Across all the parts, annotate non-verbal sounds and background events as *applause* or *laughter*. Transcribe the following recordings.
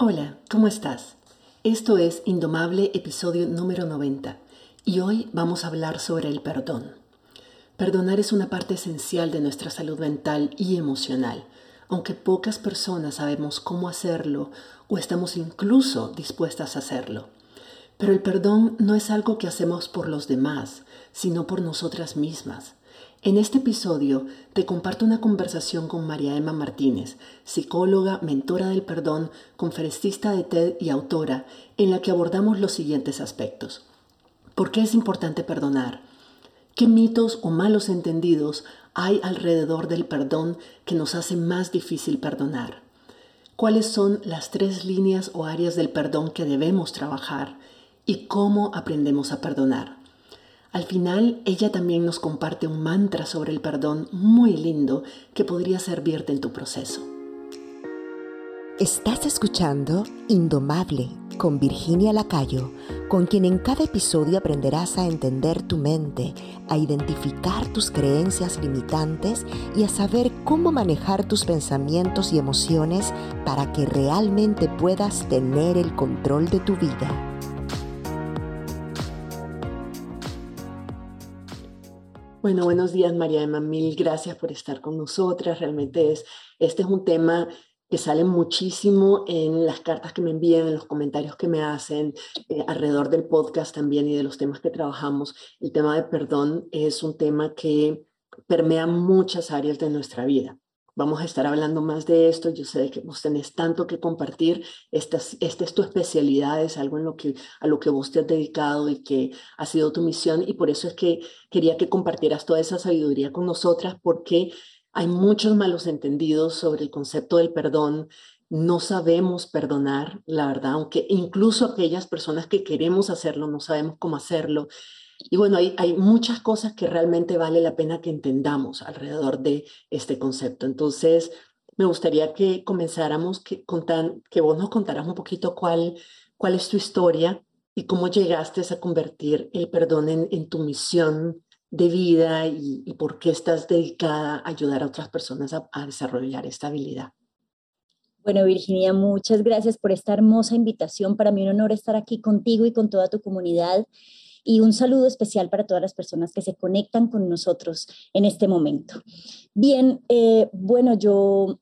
Hola, ¿cómo estás? Esto es Indomable, episodio número 90, y hoy vamos a hablar sobre el perdón. Perdonar es una parte esencial de nuestra salud mental y emocional, aunque pocas personas sabemos cómo hacerlo o estamos incluso dispuestas a hacerlo. Pero el perdón no es algo que hacemos por los demás, sino por nosotras mismas. En este episodio te comparto una conversación con María Emma Martínez, psicóloga, mentora del perdón, conferencista de TED y autora, en la que abordamos los siguientes aspectos. ¿Por qué es importante perdonar? ¿Qué mitos o malos entendidos hay alrededor del perdón que nos hace más difícil perdonar? ¿Cuáles son las tres líneas o áreas del perdón que debemos trabajar? ¿Y cómo aprendemos a perdonar? Al final, ella también nos comparte un mantra sobre el perdón muy lindo que podría servirte en tu proceso. Estás escuchando Indomable con Virginia Lacayo, con quien en cada episodio aprenderás a entender tu mente, a identificar tus creencias limitantes y a saber cómo manejar tus pensamientos y emociones para que realmente puedas tener el control de tu vida. Bueno, buenos días María Emma, mil gracias por estar con nosotras. Realmente es, este es un tema que sale muchísimo en las cartas que me envían, en los comentarios que me hacen eh, alrededor del podcast también y de los temas que trabajamos. El tema de perdón es un tema que permea muchas áreas de nuestra vida. Vamos a estar hablando más de esto. Yo sé que vos tenés tanto que compartir. Esta, esta es tu especialidad, es algo en lo que, a lo que vos te has dedicado y que ha sido tu misión. Y por eso es que quería que compartieras toda esa sabiduría con nosotras, porque hay muchos malos entendidos sobre el concepto del perdón. No sabemos perdonar, la verdad, aunque incluso aquellas personas que queremos hacerlo no sabemos cómo hacerlo. Y bueno, hay, muchas cosas que realmente vale la pena que entendamos alrededor de este concepto. Entonces, me gustaría que comenzáramos, que, contan, que vos nos contaras un poquito cuál, cuál es tu historia y cómo llegaste a convertir el perdón en, en tu misión de vida y, y, por qué estás dedicada a ayudar a otras personas a, a desarrollar esta habilidad. Bueno, Virginia, muchas gracias por esta hermosa invitación. Para mí un honor estar aquí contigo y con toda tu comunidad y un saludo especial para todas las personas que se conectan con nosotros en este momento. Bien, eh, bueno, yo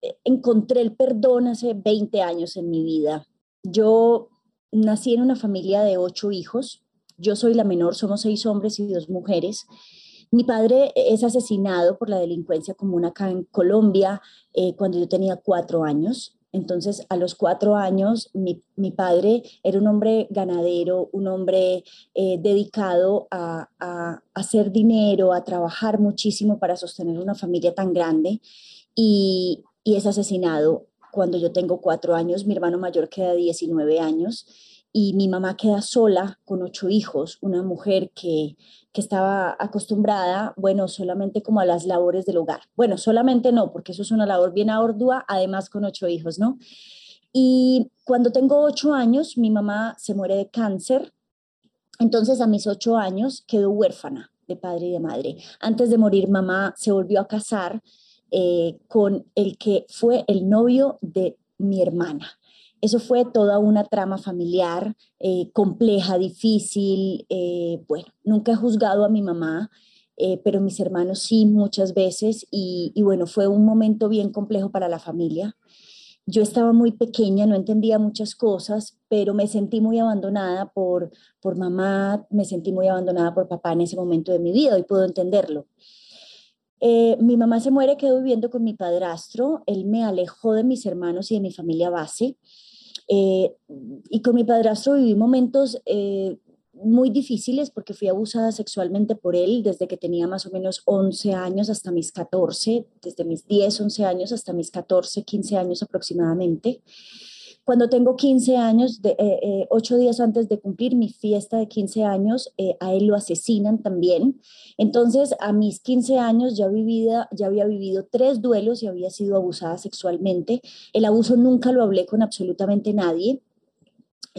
eh, encontré el perdón hace 20 años en mi vida. Yo nací en una familia de ocho hijos. Yo soy la menor, somos seis hombres y dos mujeres. Mi padre es asesinado por la delincuencia común acá en Colombia eh, cuando yo tenía cuatro años. Entonces, a los cuatro años, mi, padre era un hombre ganadero, un hombre eh, dedicado a, hacer dinero, a trabajar muchísimo para sostener una familia tan grande y, y es asesinado cuando yo tengo cuatro años, mi hermano mayor queda 19 años y mi mamá queda sola con ocho hijos, una mujer que, que estaba acostumbrada, bueno, solamente como a las labores del hogar. Bueno, solamente no, porque eso es una labor bien ardua, además con ocho hijos, ¿no? Y cuando tengo ocho años, mi mamá se muere de cáncer, entonces a mis ocho años quedo huérfana de padre y de madre. Antes de morir, mamá se volvió a casar eh, con el que fue el novio de mi hermana. Eso fue toda una trama familiar eh, compleja, difícil. Eh, bueno, nunca he juzgado a mi mamá, eh, pero mis hermanos sí muchas veces y, bueno, fue un momento bien complejo para la familia. Yo estaba muy pequeña, no entendía muchas cosas, pero me sentí muy abandonada por, por mamá, me sentí muy abandonada por papá en ese momento de mi vida y puedo entenderlo. mi mamá se muere, quedo viviendo con mi padrastro, él me alejó de mis hermanos y de mi familia base. Eh, y con mi padrastro viví momentos eh, muy difíciles porque fui abusada sexualmente por él desde que tenía más o menos 11 años hasta mis 14, desde mis 10, 11 años hasta mis 14, 15 años aproximadamente. Cuando tengo 15 años, de, eh, ocho días antes de cumplir mi fiesta de 15 años, a él lo asesinan también. Entonces, a mis 15 años ya había vivido tres duelos y había sido abusada sexualmente. El abuso nunca lo hablé con absolutamente nadie.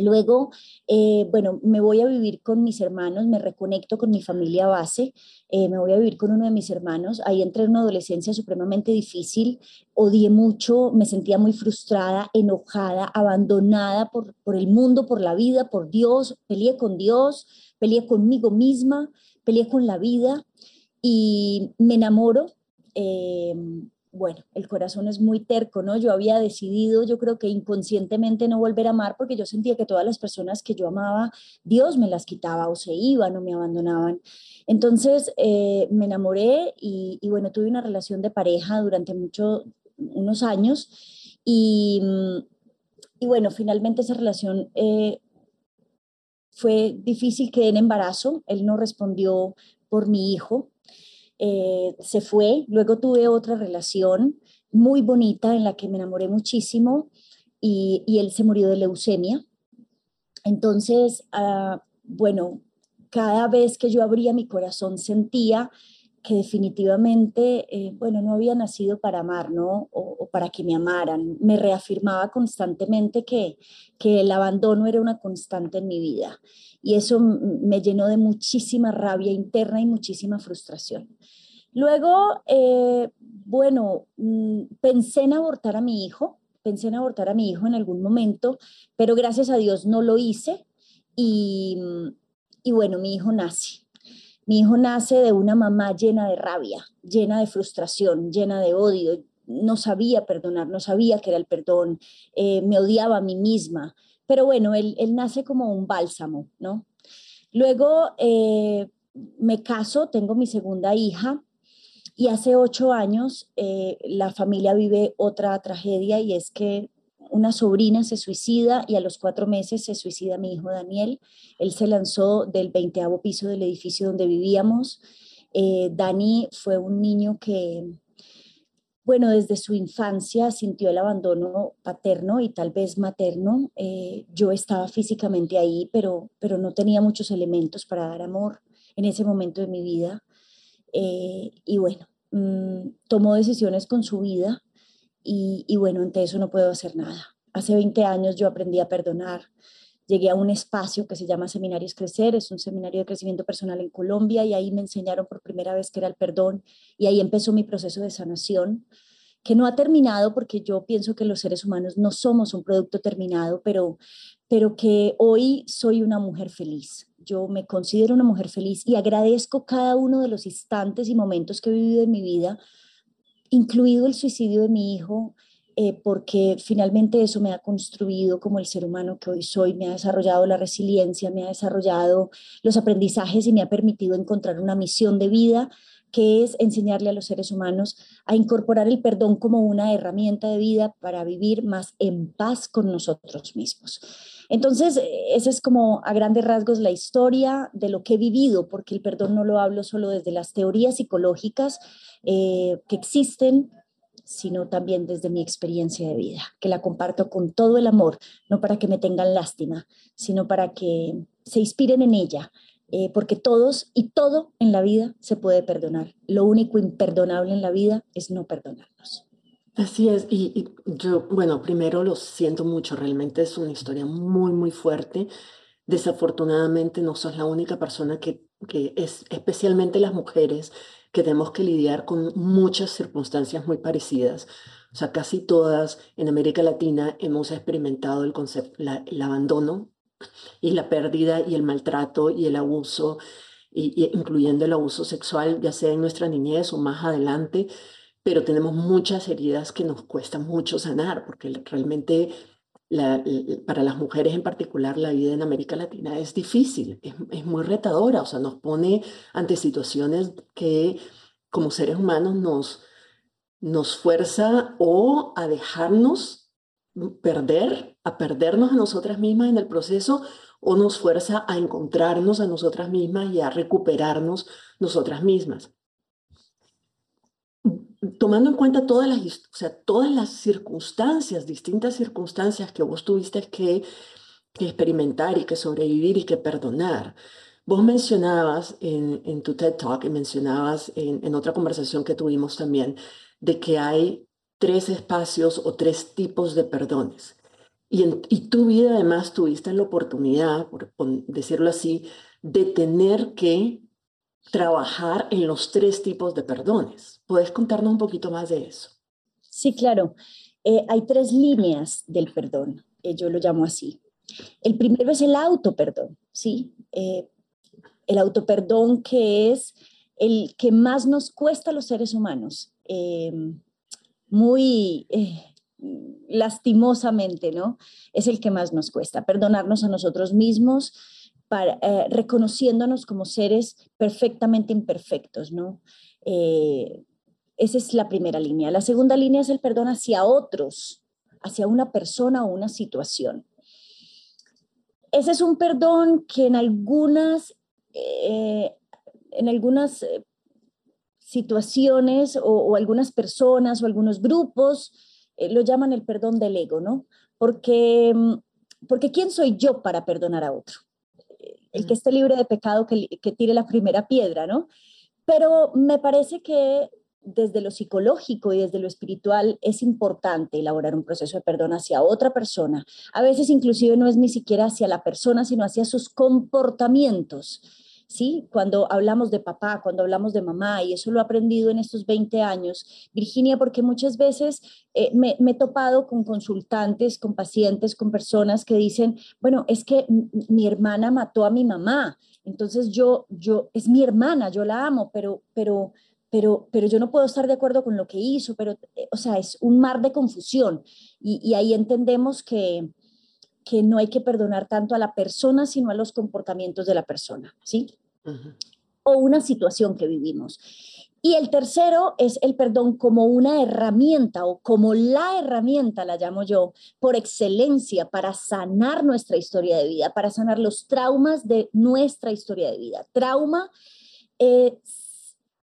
Luego, eh, bueno, me voy a vivir con mis hermanos, me reconecto con mi familia base, eh, me voy a vivir con uno de mis hermanos. Ahí entré en una adolescencia supremamente difícil, odié mucho, me sentía muy frustrada, enojada, abandonada por, por el mundo, por la vida, por Dios. Peleé con Dios, peleé conmigo misma, peleé con la vida y me enamoro. Eh, bueno, el corazón es muy terco, ¿no? Yo había decidido, yo creo que inconscientemente no volver a amar porque yo sentía que todas las personas que yo amaba, Dios me las quitaba o se iban o me abandonaban. Entonces eh, me enamoré y, bueno, tuve una relación de pareja durante muchos, unos años y, bueno, finalmente esa relación eh, fue difícil, quedé en embarazo, él no respondió por mi hijo, eh, se fue, luego tuve otra relación muy bonita en la que me enamoré muchísimo y, él se murió de leucemia. Entonces, ah, bueno, cada vez que yo abría mi corazón sentía que definitivamente, eh, bueno, no había nacido para amar, ¿no? O, para que me amaran. Me reafirmaba constantemente que, que el abandono era una constante en mi vida. Y eso me llenó de muchísima rabia interna y muchísima frustración. Luego, eh, bueno, mm, pensé en abortar a mi hijo, pensé en abortar a mi hijo en algún momento, pero gracias a Dios no lo hice y, y bueno, mi hijo nace. Mi hijo nace de una mamá llena de rabia, llena de frustración, llena de odio. No sabía perdonar, no sabía que era el perdón, eh, me odiaba a mí misma. Pero bueno, él, él nace como un bálsamo, ¿no? Luego eh, me caso, tengo mi segunda hija y hace ocho años eh, la familia vive otra tragedia y es que una sobrina se suicida y a los cuatro meses se suicida mi hijo Daniel. Él se lanzó del veinteavo piso del edificio donde vivíamos. Eh, Dani fue un niño que, bueno, desde su infancia sintió el abandono paterno y tal vez materno. Eh, yo estaba físicamente ahí, pero, pero no tenía muchos elementos para dar amor en ese momento de mi vida. Eh, y bueno, mm, tomó decisiones con su vida y, bueno, ante eso no puedo hacer nada. Hace 20 años yo aprendí a perdonar. Llegué a un espacio que se llama Seminarios Crecer, es un seminario de crecimiento personal en Colombia y ahí me enseñaron por primera vez que era el perdón y ahí empezó mi proceso de sanación que no ha terminado porque yo pienso que los seres humanos no somos un producto terminado, pero, pero que hoy soy una mujer feliz yo me considero una mujer feliz y agradezco cada uno de los instantes y momentos que he vivido en mi vida, incluido el suicidio de mi hijo, eh, porque finalmente eso me ha construido como el ser humano que hoy soy, me ha desarrollado la resiliencia, me ha desarrollado los aprendizajes y me ha permitido encontrar una misión de vida que es enseñarle a los seres humanos a incorporar el perdón como una herramienta de vida para vivir más en paz con nosotros mismos. Entonces, esa es como a grandes rasgos la historia de lo que he vivido, porque el perdón no lo hablo solo desde las teorías psicológicas eh, que existen, sino también desde mi experiencia de vida, que la comparto con todo el amor, no para que me tengan lástima, sino para que se inspiren en ella, eh, porque todos y todo en la vida se puede perdonar. Lo único imperdonable en la vida es no perdonarnos. Así es, y, yo, bueno, primero lo siento mucho, realmente es una historia muy, muy fuerte. Desafortunadamente no sos la única persona que, que es, especialmente las mujeres, que tenemos que lidiar con muchas circunstancias muy parecidas. O sea, casi todas en América Latina hemos experimentado el concepto, el abandono y la pérdida y el maltrato y el abuso, y, incluyendo el abuso sexual, ya sea en nuestra niñez o más adelante, pero tenemos muchas heridas que nos cuesta mucho sanar, porque realmente para las mujeres en particular la vida en América Latina es difícil, es, es, muy retadora, o sea, nos pone ante situaciones que como seres humanos nos, nos fuerza o a dejarnos perder, a perdernos a nosotras mismas en el proceso o nos fuerza a encontrarnos a nosotras mismas y a recuperarnos nosotras mismas. Tomando en cuenta todas las, o sea, todas las circunstancias, distintas circunstancias que vos tuviste que, experimentar y que sobrevivir y que perdonar. Vos mencionabas en, en tu TED Talk y mencionabas en, en otra conversación que tuvimos también de que hay tres espacios o tres tipos de perdones. Y en tu vida además tuviste la oportunidad, por decirlo así, de tener que trabajar en los tres tipos de perdones. ¿Puedes contarnos un poquito más de eso? Sí, claro. Eh, hay tres líneas del perdón, eh, yo lo llamo así. El primero es el autoperdón, ¿sí? Eh, el autoperdón que es el que más nos cuesta a los seres humanos, muy lastimosamente, ¿no? Es el que más nos cuesta, perdonarnos a nosotros mismos, para, reconociéndonos como seres perfectamente imperfectos, ¿no? Esa es la primera línea. La segunda línea es el perdón hacia otros, hacia una persona o una situación. Ese es un perdón que en algunas, eh, en algunas eh, situaciones o, algunas personas o algunos grupos eh, lo llaman el perdón del ego, ¿no? Porque, mm, porque ¿quién soy yo para perdonar a otro? El que esté libre de pecado, que, que tire la primera piedra, ¿no? Pero me parece que desde lo psicológico y desde lo espiritual es importante elaborar un proceso de perdón hacia otra persona. A veces inclusive no es ni siquiera hacia la persona, sino hacia sus comportamientos. ¿Sí? Cuando hablamos de papá, cuando hablamos de mamá, y eso lo he aprendido en estos 20 años, Virginia, porque muchas veces eh, me, he topado con consultantes, con pacientes, con personas que dicen, bueno, es que mi hermana mató a mi mamá, entonces yo, yo, es mi hermana, yo la amo, pero, pero, pero, pero yo no puedo estar de acuerdo con lo que hizo, pero, eh, o sea, es un mar de confusión y, ahí entendemos que, que no hay que perdonar tanto a la persona, sino a los comportamientos de la persona, ¿sí? O una situación que vivimos. Y el tercero es el perdón como una herramienta o como la herramienta, la llamo yo, por excelencia para sanar nuestra historia de vida, para sanar los traumas de nuestra historia de vida. Trauma eh,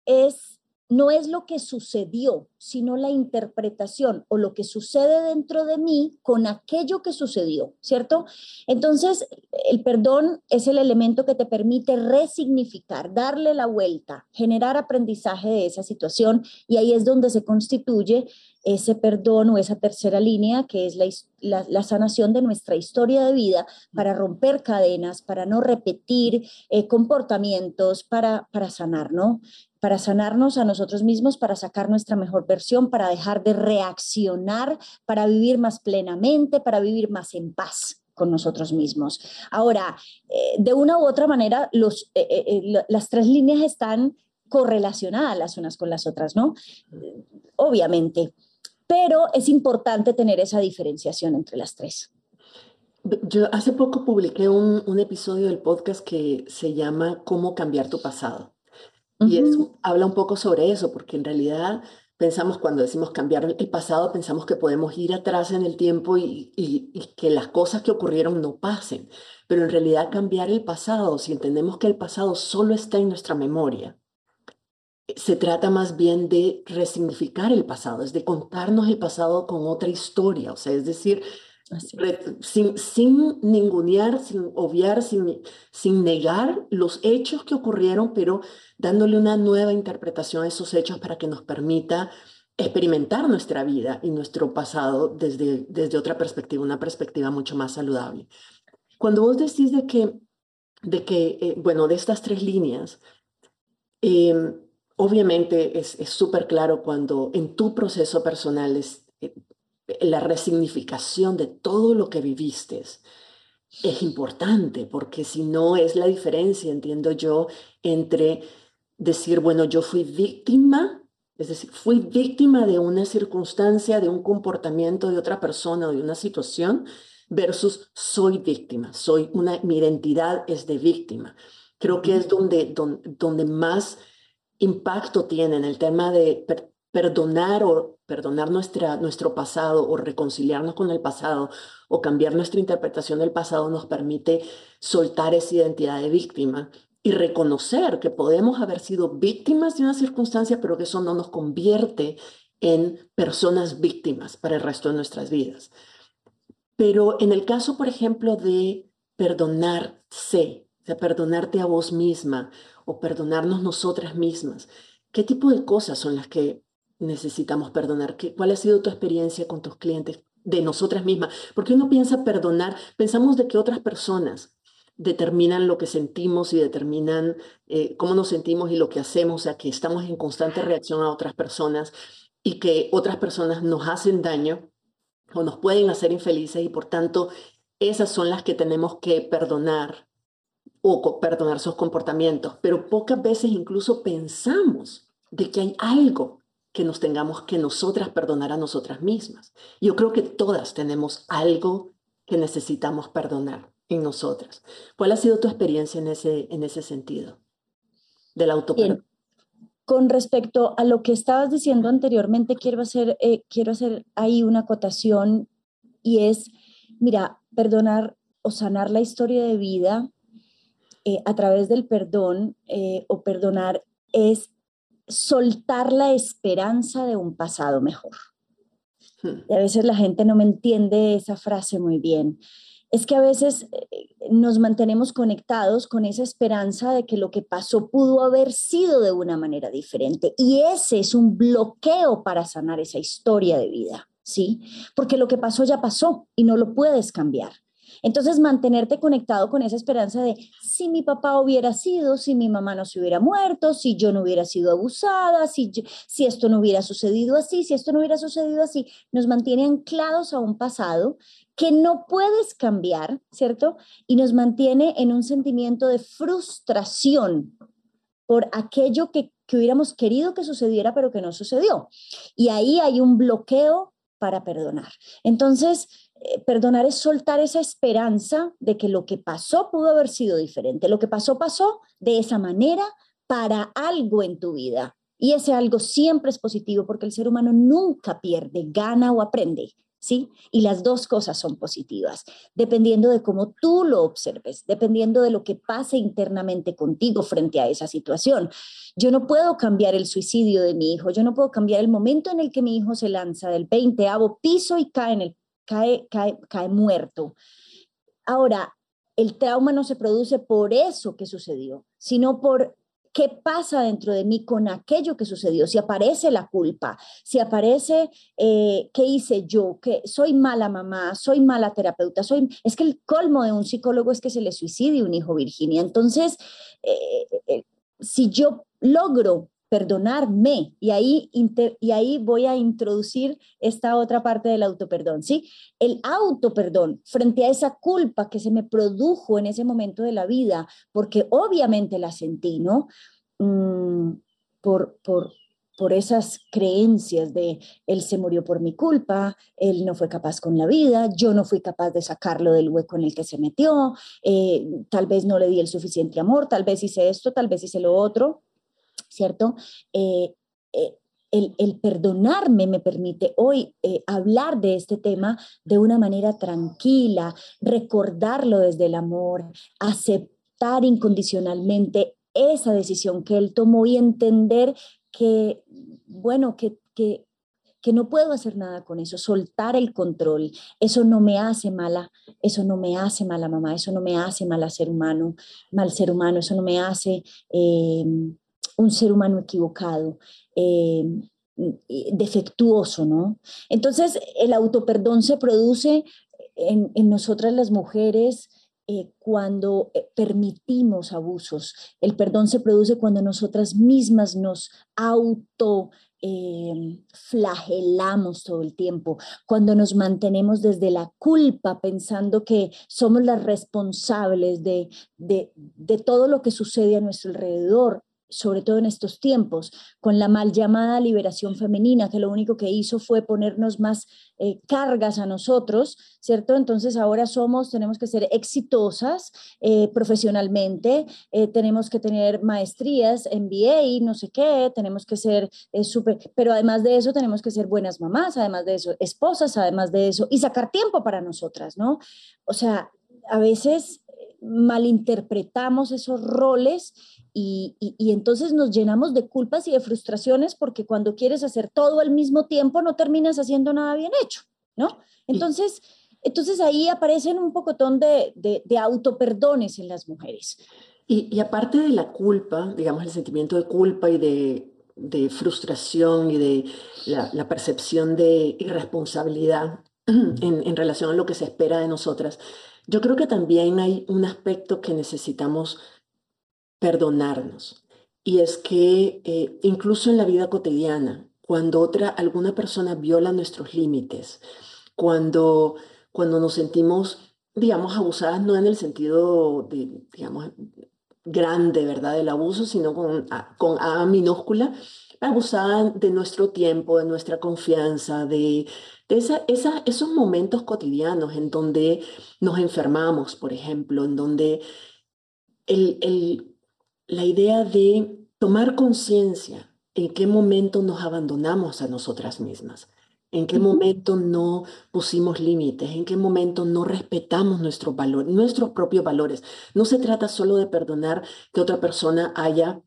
es, no es lo que sucedió, sino la interpretación o lo que sucede dentro de mí con aquello que sucedió, ¿cierto? Entonces, el perdón es el elemento que te permite resignificar, darle la vuelta, generar aprendizaje de esa situación y ahí es donde se constituye ese perdón o esa tercera línea que es la, sanación de nuestra historia de vida para romper cadenas, para no repetir eh, comportamientos, para, para sanar, ¿no? Para sanarnos a nosotros mismos, para sacar nuestra mejor versión, para dejar de reaccionar, para vivir más plenamente, para vivir más en paz con nosotros mismos. Ahora, eh, de una u otra manera, eh, eh, las tres líneas están correlacionadas las unas con las otras, ¿no? Obviamente, pero es importante tener esa diferenciación entre las tres. Yo hace poco publiqué un, un episodio del podcast que se llama Cómo cambiar tu pasado. Y habla un poco sobre eso, porque en realidad pensamos cuando decimos cambiar el pasado, pensamos que podemos ir atrás en el tiempo y, que las cosas que ocurrieron no pasen. Pero en realidad cambiar el pasado, si entendemos que el pasado solo está en nuestra memoria, se trata más bien de resignificar el pasado, es de contarnos el pasado con otra historia, o sea, es decir, sin, sin ningunear, sin obviar, sin, sin negar los hechos que ocurrieron, pero dándole una nueva interpretación a esos hechos para que nos permita experimentar nuestra vida y nuestro pasado desde, desde otra perspectiva, una perspectiva mucho más saludable. Cuando vos decís de que, de que eh, bueno, de estas tres líneas, em, obviamente es súper claro cuando en tu proceso personal es, eh, la resignificación de todo lo que viviste es importante, porque si no es la diferencia, entiendo yo, entre decir, bueno, yo fui víctima, es decir, fui víctima de una circunstancia, de un comportamiento de otra persona o de una situación, versus soy víctima, soy una, mi identidad es de víctima. Creo que es donde, donde, donde más impacto tiene en el tema de perdonar o perdonar nuestra, nuestro pasado o reconciliarnos con el pasado o cambiar nuestra interpretación del pasado nos permite soltar esa identidad de víctima y reconocer que podemos haber sido víctimas de una circunstancia, pero que eso no nos convierte en personas víctimas para el resto de nuestras vidas. Pero en el caso, por ejemplo, de perdonarse, de perdonarte a vos misma o perdonarnos nosotras mismas, ¿qué tipo de cosas son las que necesitamos perdonar? ¿Cuál ha sido tu experiencia con tus clientes de nosotras mismas, porque uno piensa perdonar, pensamos de que otras personas determinan lo que sentimos y determinan eh, cómo nos sentimos y lo que hacemos, o sea, que estamos en constante reacción a otras personas y que otras personas nos hacen daño o nos pueden hacer infelices y por tanto esas son las que tenemos que perdonar o perdonar sus comportamientos, pero pocas veces incluso pensamos de que hay algo que nos tengamos que nosotras perdonar a nosotras mismas. Yo creo que todas tenemos algo que necesitamos perdonar en nosotras. ¿Cuál ha sido tu experiencia en ese, en ese sentido del autoperdón? Con respecto a lo que estabas diciendo anteriormente, quiero hacer, eh, quiero hacer ahí una acotación y es, mira, perdonar o sanar la historia de vida eh, a través del perdón eh, o perdonar es soltar la esperanza de un pasado mejor. Hmm. Y a veces la gente no me entiende esa frase muy bien es que a veces eh, nos mantenemos conectados con esa esperanza de que lo que pasó pudo haber sido de una manera diferente. Y ese es un bloqueo para sanar esa historia de vida, ¿sí? Porque lo que pasó ya pasó y no lo puedes cambiar. Entonces, mantenerte conectado con esa esperanza de si mi papá hubiera sido, si mi mamá no se hubiera muerto, si yo no hubiera sido abusada, si, si esto no hubiera sucedido así, si esto no hubiera sucedido así, nos mantiene anclados a un pasado que no puedes cambiar, ¿cierto? Y nos mantiene en un sentimiento de frustración por aquello que, que hubiéramos querido que sucediera, pero que no sucedió. Y ahí hay un bloqueo para perdonar. Entonces, eh, perdonar es soltar esa esperanza de que lo que pasó pudo haber sido diferente. Lo que pasó, pasó de esa manera para algo en tu vida. Y ese algo siempre es positivo porque el ser humano nunca pierde, gana o aprende. ¿Sí? Y las dos cosas son positivas, dependiendo de cómo tú lo observes, dependiendo de lo que pase internamente contigo frente a esa situación. Yo no puedo cambiar el suicidio de mi hijo, yo no puedo cambiar el momento en el que mi hijo se lanza del 20 piso y cae en el cae, cae, cae muerto. Ahora, el trauma no se produce por eso que sucedió, sino por qué pasa dentro de mí con aquello que sucedió, si aparece la culpa, si aparece eh, qué hice yo, que soy mala mamá, soy mala terapeuta, soy... Es que el colmo de un psicólogo es que se le suicide un hijo, Virginia. Entonces, eh, eh, si yo logro perdonarme. Y ahí, y ahí voy a introducir esta otra parte del autoperdón, ¿sí? El autoperdón frente a esa culpa que se me produjo en ese momento de la vida, porque obviamente la sentí, ¿no? Mm, por, por, por esas creencias de él se murió por mi culpa, él no fue capaz con la vida, yo no fui capaz de sacarlo del hueco en el que se metió, eh, tal vez no le di el suficiente amor, tal vez hice esto, tal vez hice lo otro. ¿Cierto? Eh, eh, el, perdonarme me permite hoy eh, hablar de este tema de una manera tranquila, recordarlo desde el amor, aceptar incondicionalmente esa decisión que él tomó y entender que, bueno, que, que, que no puedo hacer nada con eso, soltar el control. Eso no me hace mala, eso no me hace mala mamá, eso no me hace mal ser humano, mal ser humano, eso no me hace un ser humano equivocado, eh, defectuoso, ¿no? Entonces, el autoperdón se produce en, nosotras las mujeres eh, cuando eh, permitimos abusos. El perdón se produce cuando nosotras mismas nos auto flagelamos todo el tiempo, cuando nos mantenemos desde la culpa pensando que somos las responsables de, de, de todo lo que sucede a nuestro alrededor sobre todo en estos tiempos, con la mal llamada liberación femenina, que lo único que hizo fue ponernos más eh, cargas a nosotros, ¿cierto? Entonces ahora somos, tenemos que ser exitosas eh, profesionalmente, eh, tenemos que tener maestrías, MBA, no sé qué, tenemos que ser súper, pero además de eso tenemos que ser buenas mamás, además de eso, esposas, además de eso, y sacar tiempo para nosotras, ¿no? O sea, a veces malinterpretamos esos roles y, entonces nos llenamos de culpas y de frustraciones porque cuando quieres hacer todo al mismo tiempo no terminas haciendo nada bien hecho, ¿no? Entonces, entonces ahí aparecen un pocotón de, de, de autoperdones en las mujeres. Y, aparte de la culpa, digamos, el sentimiento de culpa y de, de frustración y de la, la, percepción de irresponsabilidad, en, relación a lo que se espera de nosotras. Yo creo que también hay un aspecto que necesitamos perdonarnos y es que eh, incluso en la vida cotidiana, cuando otra, alguna persona viola nuestros límites, cuando, cuando nos sentimos, digamos, abusadas, no en el sentido de, digamos, grande, ¿verdad?, del abuso, sino con, con A minúscula, abusaban de nuestro tiempo, de nuestra confianza, de, esa, esos momentos cotidianos en donde nos enfermamos, por ejemplo, en donde el, la idea de tomar conciencia en qué momento nos abandonamos a nosotras mismas, en qué momento no pusimos límites, en qué momento no respetamos nuestros valores, nuestros propios valores. No se trata solo de perdonar que otra persona haya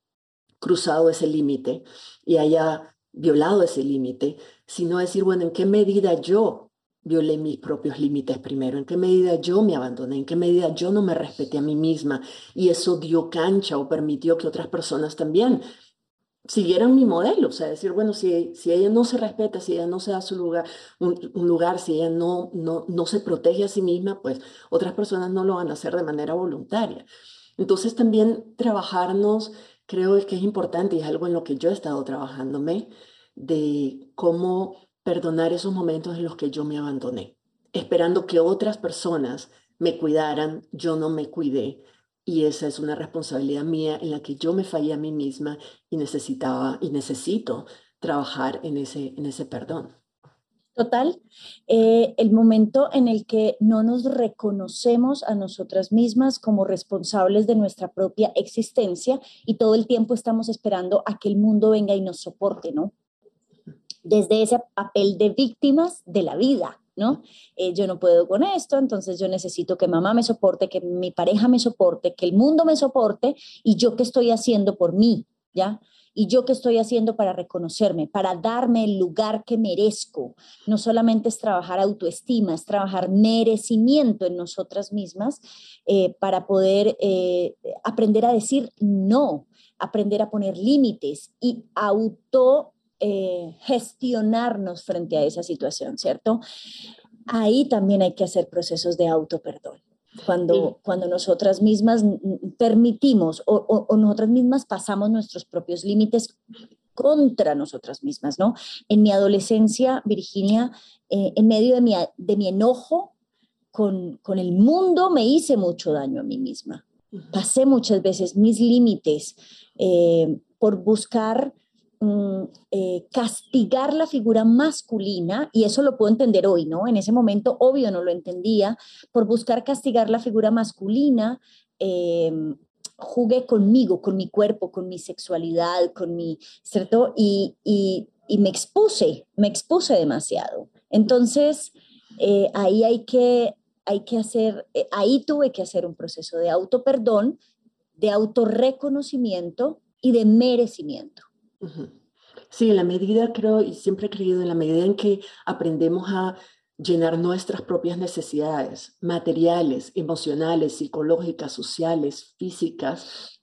cruzado ese límite y haya violado ese límite, sino decir, bueno, ¿en qué medida yo violé mis propios límites primero? ¿En qué medida yo me abandoné? ¿En qué medida yo no me respeté a mí misma? Y eso dio cancha o permitió que otras personas también siguieran mi modelo, o sea, decir, bueno, si, si ella no se respeta, si ella no se da su lugar, un, lugar, si ella no, no, no se protege a sí misma, pues otras personas no lo van a hacer de manera voluntaria. Entonces también trabajarnos creo que es importante y es algo en lo que yo he estado trabajándome, de cómo perdonar esos momentos en los que yo me abandoné, esperando que otras personas me cuidaran, yo no me cuidé. Y esa es una responsabilidad mía en la que yo me fallé a mí misma y necesitaba y necesito trabajar en ese, en ese perdón. Total, eh, el momento en el que no nos reconocemos a nosotras mismas como responsables de nuestra propia existencia y todo el tiempo estamos esperando a que el mundo venga y nos soporte, ¿no? Desde ese papel de víctimas de la vida, ¿no? Eh, yo no puedo con esto, entonces yo necesito que mamá me soporte, que mi pareja me soporte, que el mundo me soporte y yo qué estoy haciendo por mí, ¿ya? ¿Y yo qué estoy haciendo para reconocerme, para darme el lugar que merezco? No solamente es trabajar autoestima, es trabajar merecimiento en nosotras mismas eh, para poder eh, aprender a decir no, aprender a poner límites y auto eh, gestionarnos frente a esa situación, ¿cierto? Ahí también hay que hacer procesos de auto perdón cuando, cuando nosotras mismas permitimos o, nosotras mismas pasamos nuestros propios límites contra nosotras mismas, ¿no? En mi adolescencia, Virginia, eh, en medio de mi, de mi enojo con, con, el mundo, me hice mucho daño a mí misma. Pasé muchas veces mis límites eh, por buscar Mm, eh, castigar la figura masculina, y eso lo puedo entender hoy, ¿no? En ese momento, obvio, no lo entendía, por buscar castigar la figura masculina, eh, jugué conmigo, con mi cuerpo, con mi sexualidad, con mi, ¿cierto? Y, y, me expuse, me expuse demasiado. Entonces, eh, ahí hay que, hay que hacer, ahí tuve que hacer un proceso de auto perdón, de autorreconocimiento y de merecimiento. Sí, en la medida, creo, y siempre he creído, en la medida en que aprendemos a llenar nuestras propias necesidades materiales, emocionales, psicológicas, sociales, físicas,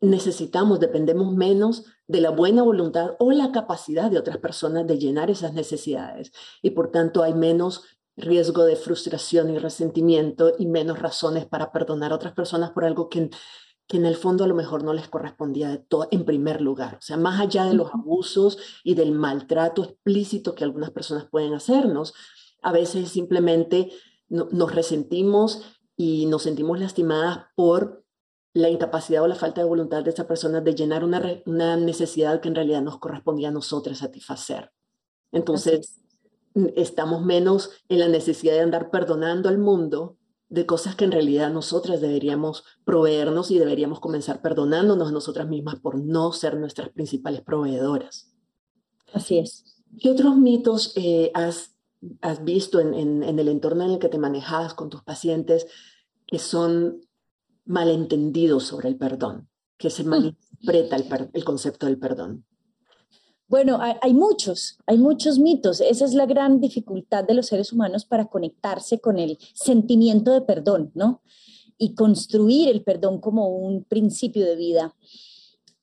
necesitamos, dependemos menos de la buena voluntad o la capacidad de otras personas de llenar esas necesidades. Y por tanto hay menos riesgo de frustración y resentimiento y menos razones para perdonar a otras personas por algo que que en el fondo a lo mejor no les correspondía de todo, en primer lugar. O sea, más allá de los abusos y del maltrato explícito que algunas personas pueden hacernos, a veces simplemente nos resentimos y nos sentimos lastimadas por la incapacidad o la falta de voluntad de esa persona de llenar una, una necesidad que en realidad nos correspondía a nosotras satisfacer. Entonces, estamos menos en la necesidad de andar perdonando al mundo de cosas que en realidad nosotras deberíamos proveernos y deberíamos comenzar perdonándonos a nosotras mismas por no ser nuestras principales proveedoras. Así es. ¿Qué otros mitos eh, has, has, visto en, en, el entorno en el que te manejas con tus pacientes que son malentendidos sobre el perdón, que se mm. malinterpreta el, el concepto del perdón? Bueno, hay, muchos, hay muchos mitos. Esa es la gran dificultad de los seres humanos para conectarse con el sentimiento de perdón, ¿no? Y construir el perdón como un principio de vida.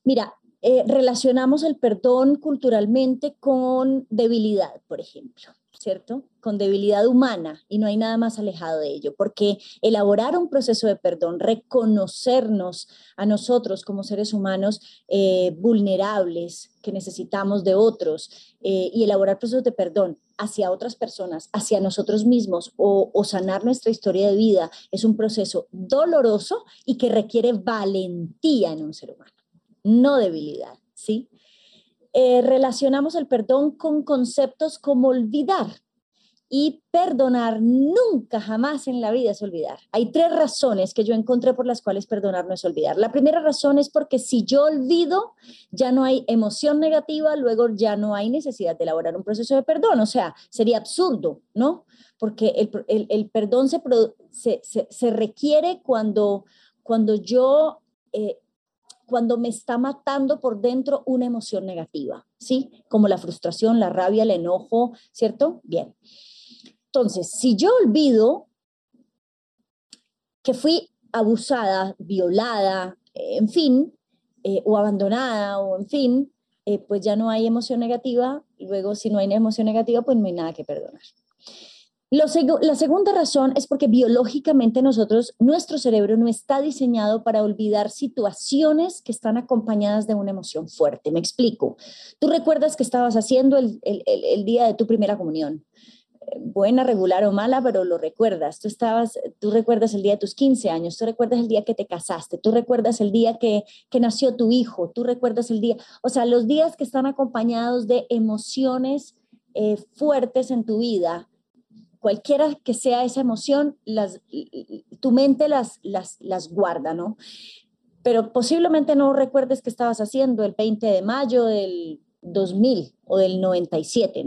Mira, eh, relacionamos el perdón culturalmente con debilidad, por ejemplo. ¿Cierto? Con debilidad humana y no hay nada más alejado de ello, porque elaborar un proceso de perdón, reconocernos a nosotros como seres humanos eh, vulnerables que necesitamos de otros eh, y elaborar procesos de perdón hacia otras personas, hacia nosotros mismos o, o sanar nuestra historia de vida es un proceso doloroso y que requiere valentía en un ser humano, no debilidad, ¿sí? Eh, relacionamos el perdón con conceptos como olvidar. Y perdonar nunca, jamás en la vida es olvidar. Hay tres razones que yo encontré por las cuales perdonar no es olvidar. La primera razón es porque si yo olvido, ya no hay emoción negativa, luego ya no hay necesidad de elaborar un proceso de perdón. O sea, sería absurdo, ¿no? Porque el, perdón se, se, requiere cuando, cuando yo eh, cuando me está matando por dentro una emoción negativa, ¿sí? Como la frustración, la rabia, el enojo, ¿cierto? Bien. Entonces, si yo olvido que fui abusada, violada, en fin, eh, o abandonada, o en fin, eh, pues ya no hay emoción negativa. Luego, si no hay emoción negativa, pues no hay nada que perdonar la segunda razón es porque biológicamente nosotros, nuestro cerebro no está diseñado para olvidar situaciones que están acompañadas de una emoción fuerte. Me explico. Tú recuerdas que estabas haciendo el, día de tu primera comunión. Eh, buena, regular o mala, pero lo recuerdas. Tú recuerdas el día de tus 15 años, tú recuerdas el día que te casaste, tú recuerdas el día que, nació tu hijo, tú recuerdas el día, o sea, los días que están acompañados de emociones eh, fuertes en tu vida, cualquiera que sea esa emoción, tu mente las, las, las guarda, ¿no? Pero posiblemente no recuerdes que estabas haciendo el 20 de mayo del 2000 o del 97.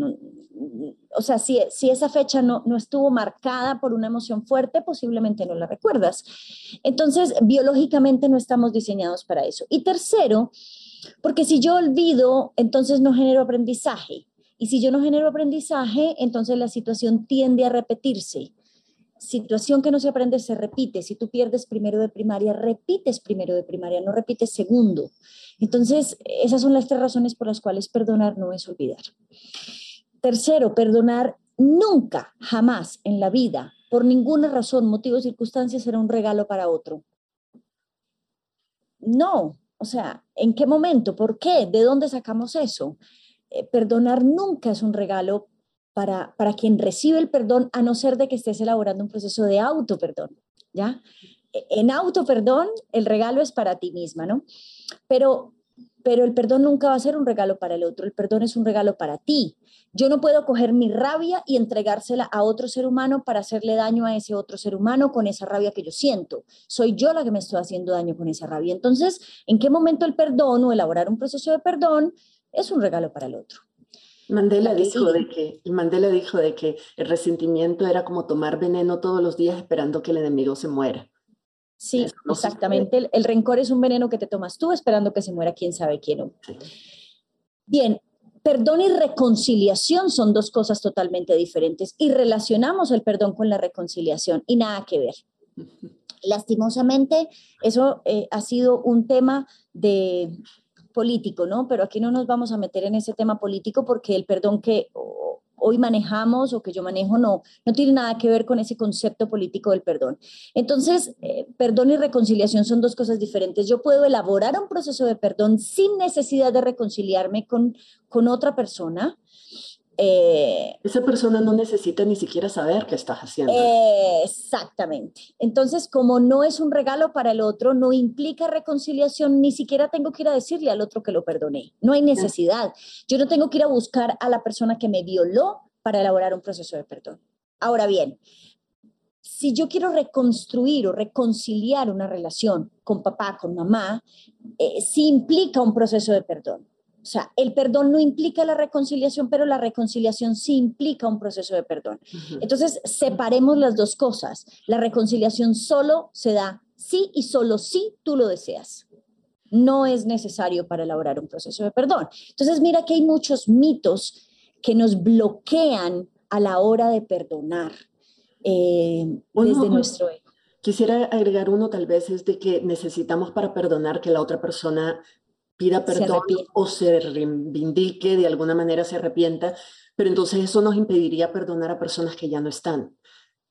O sea, si, si esa fecha no, no estuvo marcada por una emoción fuerte, posiblemente no la recuerdas. Entonces, biológicamente no estamos diseñados para eso. Y tercero, porque si yo olvido, entonces no genero aprendizaje. Y si yo no genero aprendizaje, entonces la situación tiende a repetirse. Situación que no se aprende se repite. Si tú pierdes primero de primaria, repites primero de primaria, no repites segundo. Entonces, esas son las tres razones por las cuales perdonar no es olvidar. Tercero, perdonar nunca, jamás en la vida, por ninguna razón, motivo circunstancia, será un regalo para otro. No, o sea, ¿en qué momento? ¿Por qué? ¿De dónde sacamos eso? Eh, perdonar nunca es un regalo para, para quien recibe el perdón, a no ser de que estés elaborando un proceso de auto perdón, ¿ya? E, en auto perdón, el regalo es para ti misma, ¿no? Pero, pero el perdón nunca va a ser un regalo para el otro, el perdón es un regalo para ti. Yo no puedo coger mi rabia y entregársela a otro ser humano para hacerle daño a ese otro ser humano con esa rabia que yo siento. Soy yo la que me estoy haciendo daño con esa rabia. Entonces, ¿en qué momento el perdón o elaborar un proceso de perdón es un regalo para el otro. Mandela dijo, de que, Mandela dijo de que el resentimiento era como tomar veneno todos los días esperando que el enemigo se muera. Sí, exactamente. El, rencor es un veneno que te tomas tú esperando que se muera quién sabe quién. Bien, perdón y reconciliación son dos cosas totalmente diferentes y relacionamos el perdón con la reconciliación y nada que ver. Lastimosamente, eso eh, ha sido un tema de político, ¿no? Pero aquí no nos vamos a meter en ese tema político porque el perdón que hoy manejamos o que yo manejo no, no tiene nada que ver con ese concepto político del perdón. Entonces, eh, perdón y reconciliación son dos cosas diferentes. Yo puedo elaborar un proceso de perdón sin necesidad de reconciliarme con, con otra persona eh, Esa persona no necesita ni siquiera saber qué estás haciendo. exactamente. Entonces, como no es un regalo para el otro, no implica reconciliación, ni siquiera tengo que ir a decirle al otro que lo perdoné. No hay necesidad. Yo no tengo que ir a buscar a la persona que me violó para elaborar un proceso de perdón. Ahora bien, si yo quiero reconstruir o reconciliar una relación con papá, con mamá, eh, sí implica un proceso de perdón. O sea, el perdón no implica la reconciliación, pero la reconciliación sí implica un proceso de perdón. Entonces, separemos las dos cosas. La reconciliación solo se da sí y solo si tú lo deseas. No es necesario para elaborar un proceso de perdón. Entonces, mira que hay muchos mitos que nos bloquean a la hora de perdonar eh, desde nuestro Quisiera agregar uno tal vez es de que necesitamos para perdonar que la otra persona pida perdón o se reivindique, de alguna manera se arrepienta, pero entonces eso nos impediría perdonar a personas que ya no están.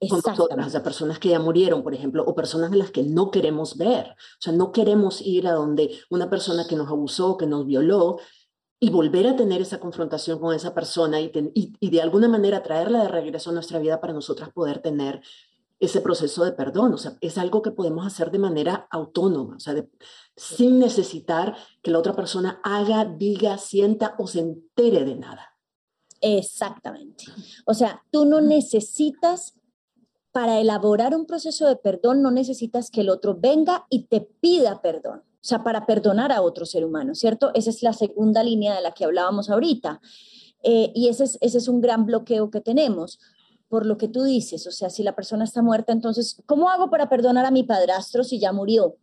Con nosotras, a personas que ya murieron, por ejemplo, o personas de las que no queremos ver. O sea, no queremos ir a donde una persona que nos abusó, que nos violó, y volver a tener esa confrontación con esa persona y, y, de alguna manera traerla de regreso a nuestra vida para nosotras poder tener ese proceso de perdón. O sea, es algo que podemos hacer de manera autónoma, o sea, sin necesitar que la otra persona haga, diga, sienta o se entere de nada. Exactamente. O sea, tú no necesitas, para elaborar un proceso de perdón, no necesitas que el otro venga y te pida perdón. O sea, para perdonar a otro ser humano, ¿cierto? Esa es la segunda línea de la que hablábamos ahorita. Eh, y ese es, ese es un gran bloqueo que tenemos por lo que tú dices. O sea, si la persona está muerta, entonces, ¿cómo hago para perdonar a mi padrastro si ya murió?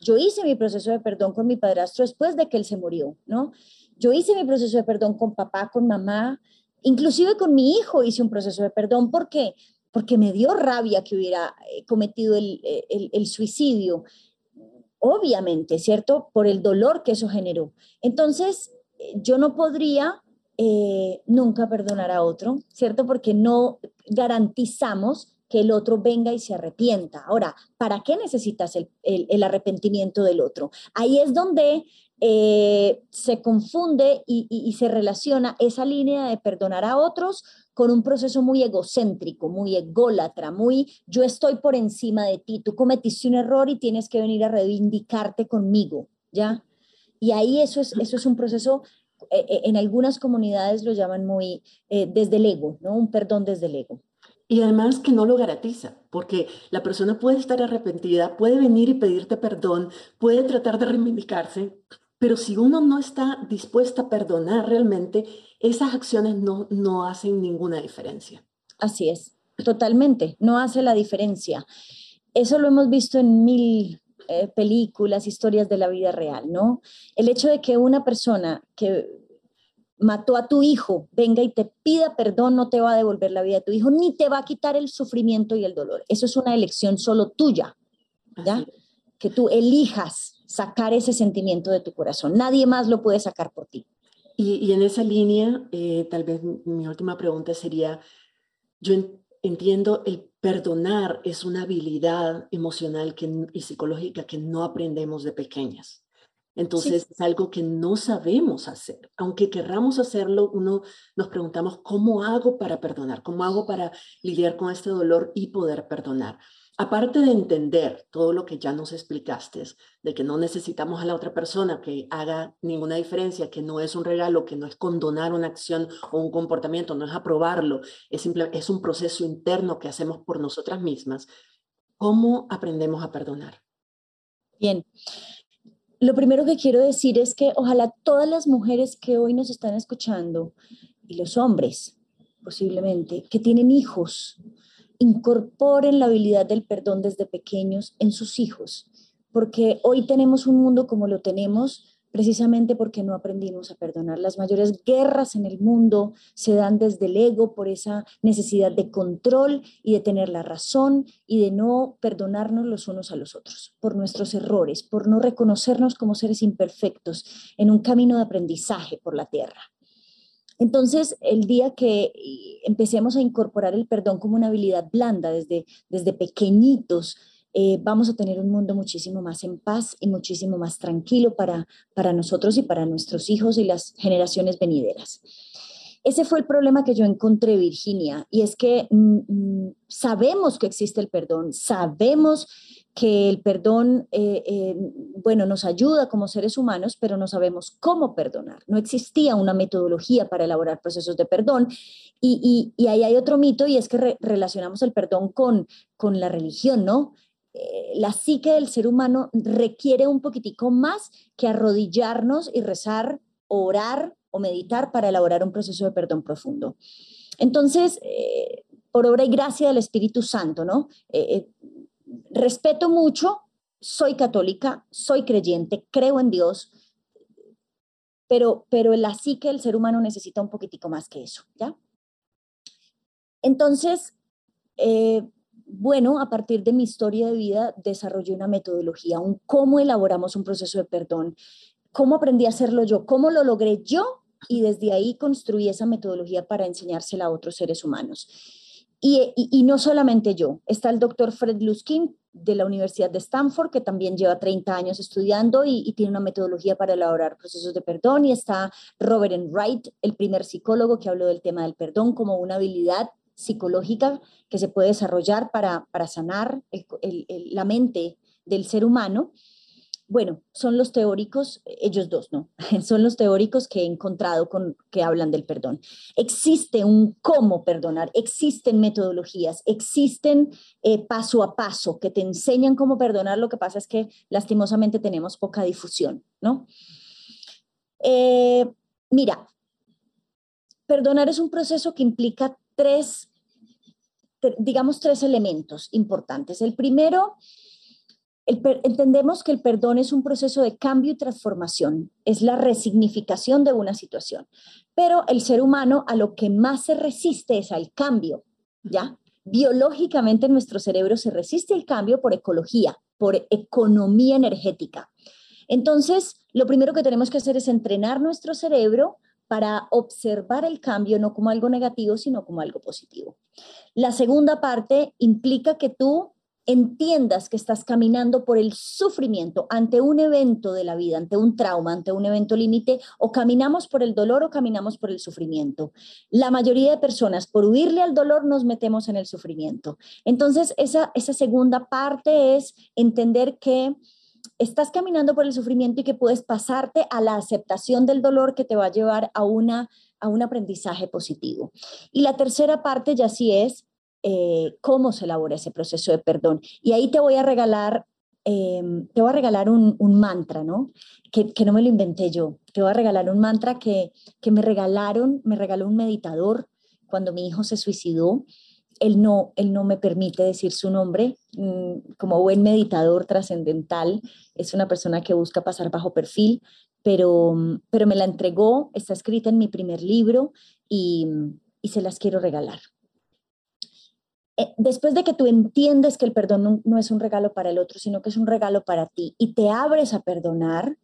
Yo hice mi proceso de perdón con mi padrastro después de que él se murió, ¿no? Yo hice mi proceso de perdón con papá, con mamá, inclusive con mi hijo hice un proceso de perdón. ¿Por qué? Porque me dio rabia que hubiera eh, cometido el, el, el suicidio obviamente, ¿cierto? Por el dolor que eso generó. Entonces, eh, yo no podría eh, nunca perdonar a otro, ¿cierto? Porque no garantizamos que el otro venga y se arrepienta. Ahora, ¿para qué necesitas el, arrepentimiento del otro? Ahí es donde eh, se confunde y, se relaciona esa línea de perdonar a otros con un proceso muy egocéntrico, muy ególatra, muy yo estoy por encima de ti, tú cometiste un error y tienes que venir a reivindicarte conmigo, ¿ya? Y ahí eso es, eso es un proceso, en algunas comunidades lo llaman muy eh, desde el ego, ¿no? Un perdón desde el ego. Y además que no lo garantiza, porque la persona puede estar arrepentida, puede venir y pedirte perdón, puede tratar de reivindicarse, pero si uno no está dispuesta a perdonar realmente, esas acciones no, no hacen ninguna diferencia. Así es, totalmente, no hace la diferencia. Eso lo hemos visto en mil eh, películas, historias de la vida real, ¿no? El hecho de que una persona que mató a tu hijo venga y te pida perdón no te va a devolver la vida de tu hijo, ni te va a quitar el sufrimiento y el dolor. Eso es una elección solo tuya, ¿ya? Que tú elijas sacar ese sentimiento de tu corazón. Nadie más lo puede sacar por ti. Y, en esa línea, eh, tal vez mi última pregunta sería, yo entiendo el perdonar es una habilidad emocional que, y psicológica que no aprendemos de pequeñas. Entonces es algo que no sabemos hacer. Aunque querramos hacerlo, uno nos preguntamos, ¿cómo hago para perdonar? ¿Cómo hago para lidiar con este dolor y poder perdonar? Aparte de entender todo lo que ya nos explicaste, de que no necesitamos a la otra persona que haga ninguna diferencia, que no es un regalo, que no es condonar una acción o un comportamiento, no es aprobarlo, es, es un proceso interno que hacemos por nosotras mismas, ¿cómo aprendemos a perdonar? Bien. Lo primero que quiero decir es que ojalá todas las mujeres que hoy nos están escuchando y los hombres posiblemente que tienen hijos, incorporen la habilidad del perdón desde pequeños en sus hijos, porque hoy tenemos un mundo como lo tenemos precisamente porque no aprendimos a perdonar. Las mayores guerras en el mundo se dan desde el ego por esa necesidad de control y de tener la razón y de no perdonarnos los unos a los otros por nuestros errores, por no reconocernos como seres imperfectos en un camino de aprendizaje por la tierra. Entonces, el día que empecemos a incorporar el perdón como una habilidad blanda desde, desde pequeñitos, eh, vamos a tener un mundo muchísimo más en paz y muchísimo más tranquilo para, para nosotros y para nuestros hijos y las generaciones venideras. Ese fue el problema que yo encontré, Virginia, y es que mm, mm, sabemos que existe el perdón, sabemos que el perdón, eh, eh, bueno, nos ayuda como seres humanos, pero no sabemos cómo perdonar. No existía una metodología para elaborar procesos de perdón. Y, ahí hay otro mito y es que relacionamos el perdón con, con la religión, ¿no? Eh, la psique del ser humano requiere un poquitico más que arrodillarnos y rezar, orar o meditar para elaborar un proceso de perdón profundo. Entonces, por obra y gracia del Espíritu Santo, ¿no? Respeto mucho, soy católica, soy creyente, creo en Dios, pero, pero la psique del ser humano necesita un poquitico más que eso, ¿ya? Entonces, eh, bueno, a partir de mi historia de vida desarrollé una metodología, un cómo elaboramos un proceso de perdón, cómo aprendí a hacerlo yo, cómo lo logré yo y desde ahí construí esa metodología para enseñársela a otros seres humanos. Y, no solamente yo, está el doctor Fred Luskin de la Universidad de Stanford, que también lleva 30 años estudiando y, tiene una metodología para elaborar procesos de perdón, y está Robert Wright, el primer psicólogo que habló del tema del perdón como una habilidad psicológica que se puede desarrollar para, sanar la mente del ser humano. Bueno, son los teóricos, ellos dos, ¿no? *laughs* Son los teóricos que he encontrado con, que hablan del perdón. Existe un cómo perdonar, existen metodologías, existen eh, paso a paso que te enseñan cómo perdonar. Lo que pasa es que lastimosamente tenemos poca difusión, ¿no? Eh, mira, perdonar es un proceso que implica tres, digamos, tres elementos importantes. El primero entendemos que el perdón es un proceso de cambio y transformación, es la resignificación de una situación, pero el ser humano a lo que más se resiste es al cambio, ¿ya? Biológicamente nuestro cerebro se resiste al cambio por ecología, por economía energética. Entonces, lo primero que tenemos que hacer es entrenar nuestro cerebro para observar el cambio no como algo negativo, sino como algo positivo. La segunda parte implica que tú entiendas que estás caminando por el sufrimiento ante un evento de la vida, ante un trauma, ante un evento límite, o caminamos por el dolor o caminamos por el sufrimiento. La mayoría de personas, por huirle al dolor, nos metemos en el sufrimiento. Entonces, esa, esa segunda parte es entender que estás caminando por el sufrimiento y que puedes pasarte a la aceptación del dolor que te va a llevar a, una, a un aprendizaje positivo. Y la tercera parte ya sí es eh, cómo se elabora ese proceso de perdón. Y ahí te voy a regalar, em, te voy a regalar un, mantra, ¿no? Que, no me lo inventé yo. Te voy a regalar un mantra que, que me regalaron, me regaló un meditador cuando mi hijo se suicidó. Él no, él no me permite decir su nombre. Mm, como buen meditador trascendental, es una persona que busca pasar bajo perfil, pero, pero me la entregó, está escrita en mi primer libro y, y se las quiero regalar. Eh, después de que tú entiendes que el perdón no, es un regalo para el otro, sino que es un regalo para ti y te abres a perdonar,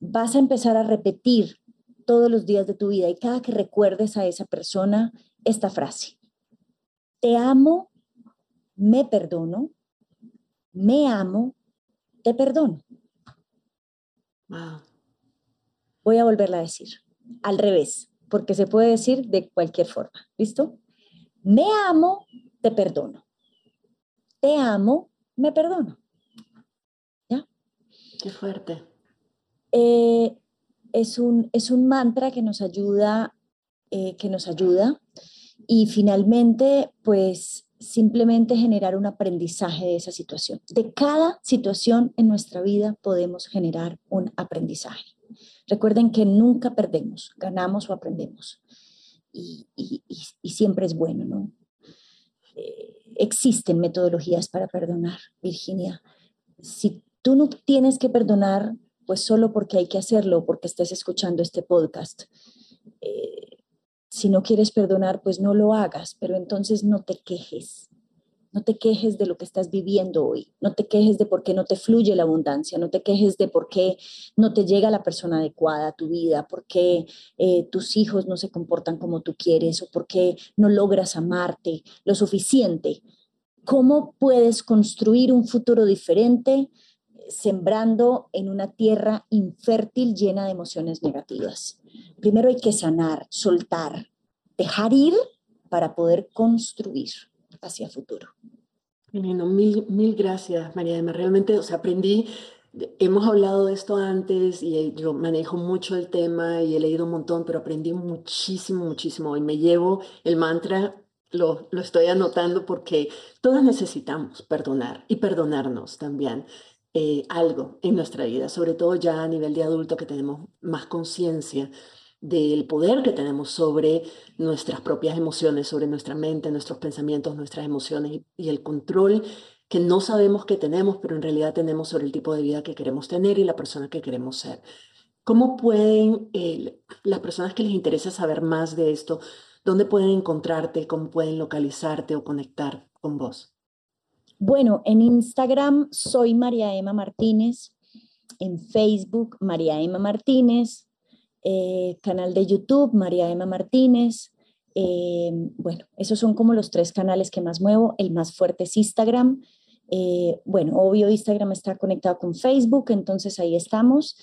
vas a empezar a repetir todos los días de tu vida y cada que recuerdes a esa persona esta frase. Te amo, me perdono, me amo, te perdono. Voy a volverla a decir, al revés, porque se puede decir de cualquier forma. ¿Listo? Me amo, te perdono. Te amo, me perdono. ¿Ya? Qué fuerte. Eh, es, un, es un mantra que nos ayuda, eh, que nos ayuda y finalmente, pues simplemente generar un aprendizaje de esa situación. De cada situación en nuestra vida podemos generar un aprendizaje. Recuerden que nunca perdemos, ganamos o aprendemos. Y, y siempre es bueno, ¿no? Existen metodologías para perdonar, Virginia. Si tú no tienes que perdonar, pues solo porque hay que hacerlo, porque estés escuchando este podcast. Eh, si no quieres perdonar, pues no lo hagas, pero entonces no te quejes. No te quejes de lo que estás viviendo hoy, no te quejes de por qué no te fluye la abundancia, no te quejes de por qué no te llega la persona adecuada a tu vida, por qué eh, tus hijos no se comportan como tú quieres o por qué no logras amarte lo suficiente. ¿Cómo puedes construir un futuro diferente sembrando en una tierra infértil llena de emociones negativas? Primero hay que sanar, soltar, dejar ir para poder construir hacia futuro. Lindo, mil, mil gracias, María Emma. Realmente, o sea, aprendí, hemos hablado de esto antes y yo manejo mucho el tema y he leído un montón, pero aprendí muchísimo, muchísimo. Y me llevo el mantra, lo, lo estoy anotando porque todos necesitamos perdonar y perdonarnos también. Eh, algo en nuestra vida, sobre todo ya a nivel de adulto que tenemos más conciencia del poder que tenemos sobre nuestras propias emociones, sobre nuestra mente, nuestros pensamientos, nuestras emociones y, el control que no sabemos que tenemos, pero en realidad tenemos sobre el tipo de vida que queremos tener y la persona que queremos ser. ¿Cómo pueden las personas que les interesa saber más de esto, dónde pueden encontrarte, cómo pueden localizarte o conectar con vos? Bueno, en Instagram soy María Emma Martínez, en Facebook María Emma Martínez, eh, canal de YouTube, María Emma Martínez. Eh, bueno, esos son como los tres canales que más muevo. El más fuerte es Instagram. Eh, bueno, obvio, Instagram está conectado con Facebook, entonces ahí estamos.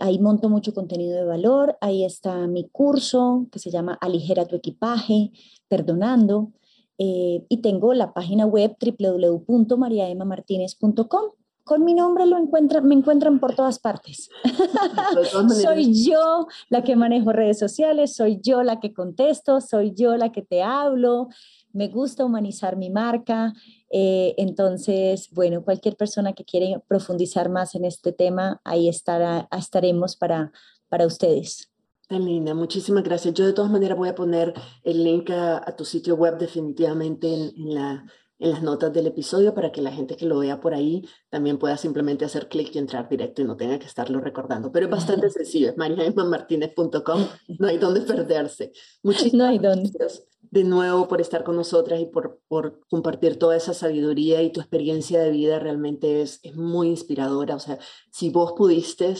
ahí monto mucho contenido de valor. Ahí está mi curso que se llama Aligera tu equipaje, perdonando. y tengo la página web www.mariaemamartinez.com con mi nombre lo encuentran, me encuentran por todas partes. *laughs* soy yo la que manejo redes sociales, soy yo la que contesto, soy yo la que te hablo. Me gusta humanizar mi marca. Eh, entonces, bueno, cualquier persona que quiera profundizar más en este tema, ahí estará, estaremos para, para ustedes. Tan linda, muchísimas gracias. Yo de todas maneras voy a poner el link a, tu sitio web definitivamente en la en las notas del episodio para que la gente que lo vea por ahí también pueda simplemente hacer clic y entrar directo y no tenga que estarlo recordando. Pero es bastante sencillo, es mariaemmamartinez.com, no hay donde perderse. Muchísimas gracias de nuevo por estar con nosotras y por, por compartir toda esa sabiduría y tu experiencia de vida realmente es, es muy inspiradora. O sea, si vos pudiste,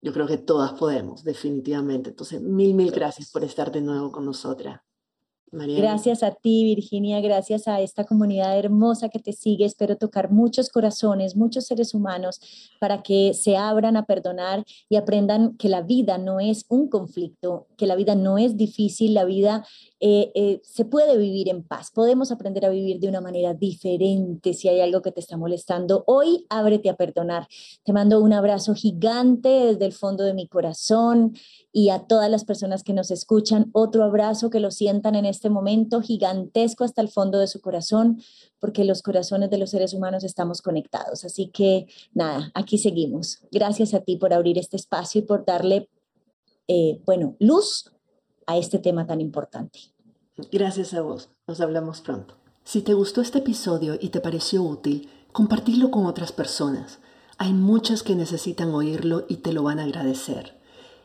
yo creo que todas podemos, definitivamente. Entonces, mil, mil gracias por estar de nuevo con nosotras. Gracias a ti, Virginia, gracias a esta comunidad hermosa que te sigue. Espero tocar muchos corazones, muchos seres humanos para que se abran a perdonar y aprendan que la vida no es un conflicto, que la vida no es difícil, la vida eh, eh, se puede vivir en paz, podemos aprender a vivir de una manera diferente si hay algo que te está molestando. Hoy ábrete a perdonar. Te mando un abrazo gigante desde el fondo de mi corazón y a todas las personas que nos escuchan, otro abrazo que lo sientan en este momento gigantesco hasta el fondo de su corazón, porque los corazones de los seres humanos estamos conectados. Así que nada, aquí seguimos. Gracias a ti por abrir este espacio y por darle, eh, bueno, luz a este tema tan importante. Gracias a vos. Nos hablamos pronto. Si te gustó este episodio y te pareció útil, compartirlo con otras personas. Hay muchas que necesitan oírlo y te lo van a agradecer.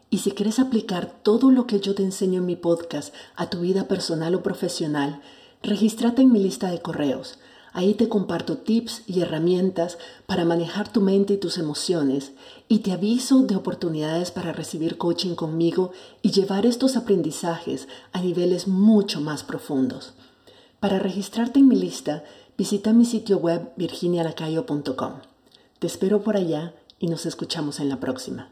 Y si quieres aplicar todo lo que yo te enseño en mi podcast a tu vida personal o profesional, regístrate en mi lista de correos Ahí te comparto tips y herramientas para manejar tu mente y tus emociones y te aviso de oportunidades para recibir coaching conmigo y llevar estos aprendizajes a niveles mucho más profundos. Para registrarte en mi lista, visita mi sitio web virginialacayo.com. Te espero por allá y nos escuchamos en la próxima.